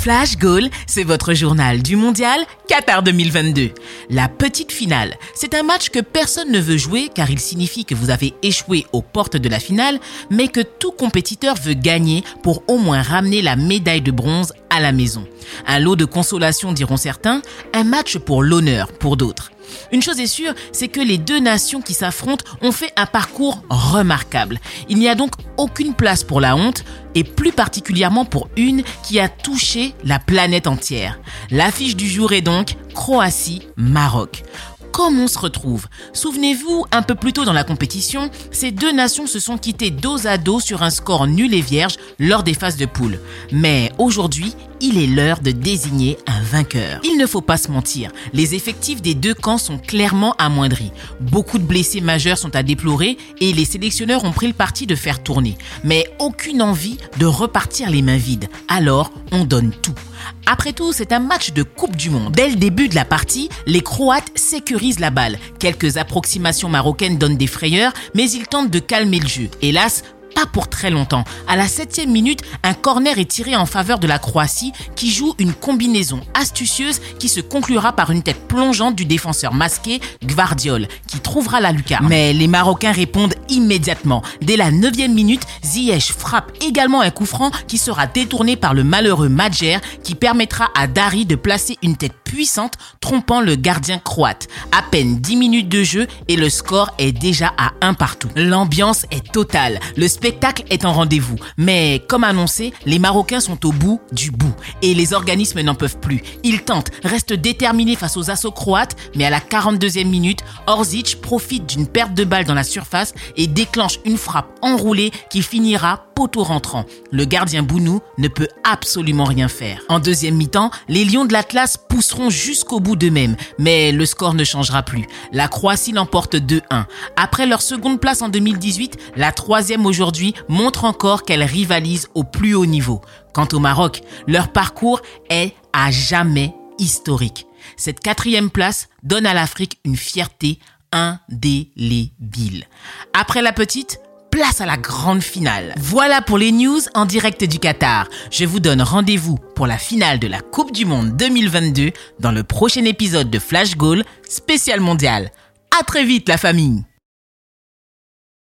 Flash Goal, c'est votre journal du mondial Qatar 2022. La petite finale, c'est un match que personne ne veut jouer car il signifie que vous avez échoué aux portes de la finale, mais que tout compétiteur veut gagner pour au moins ramener la médaille de bronze à la maison. Un lot de consolation diront certains, un match pour l'honneur pour d'autres. Une chose est sûre, c'est que les deux nations qui s'affrontent ont fait un parcours remarquable. Il n'y a donc aucune place pour la honte, et plus particulièrement pour une qui a touché la planète entière. L'affiche du jour est donc Croatie-Maroc comme on se retrouve? Souvenez-vous, un peu plus tôt dans la compétition, ces deux nations se sont quittées dos à dos sur un score nul et vierge lors des phases de poule. Mais aujourd'hui, il est l'heure de désigner un vainqueur. Il ne faut pas se mentir, les effectifs des deux camps sont clairement amoindris. Beaucoup de blessés majeurs sont à déplorer et les sélectionneurs ont pris le parti de faire tourner. Mais aucune envie de repartir les mains vides. Alors, on donne tout. Après tout, c'est un match de Coupe du Monde. Dès le début de la partie, les Croates sécurisent la balle. Quelques approximations marocaines donnent des frayeurs, mais ils tentent de calmer le jeu. Hélas, pas pour très longtemps. À la septième minute, un corner est tiré en faveur de la Croatie qui joue une combinaison astucieuse qui se conclura par une tête plongeante du défenseur masqué Gvardiol qui trouvera la lucarne. Mais les Marocains répondent immédiatement. Dès la neuvième minute, Ziyech frappe également un coup franc qui sera détourné par le malheureux Madjer qui permettra à Dari de placer une tête puissante trompant le gardien croate. À peine 10 minutes de jeu et le score est déjà à un partout. L'ambiance est totale. Le spectacle est en rendez-vous. Mais comme annoncé, les Marocains sont au bout du bout et les organismes n'en peuvent plus. Ils tentent, restent déterminés face aux assauts croates, mais à la 42e minute, Orzic profite d'une perte de balle dans la surface et déclenche une frappe enroulée qui finira poteau rentrant. Le gardien Bounou ne peut absolument rien faire. En deuxième mi-temps, les Lions de l'Atlas pousseront jusqu'au bout d'eux-mêmes, mais le score ne changera plus. La Croatie l'emporte 2-1. Après leur seconde place en 2018, la troisième aujourd'hui montre encore qu'elle rivalise au plus haut niveau. Quant au Maroc, leur parcours est à jamais historique. Cette quatrième place donne à l'Afrique une fierté indélébile. Après la petite, place à la grande finale. Voilà pour les news en direct du Qatar. Je vous donne rendez-vous pour la finale de la Coupe du Monde 2022 dans le prochain épisode de Flash Goal spécial mondial. À très vite la famille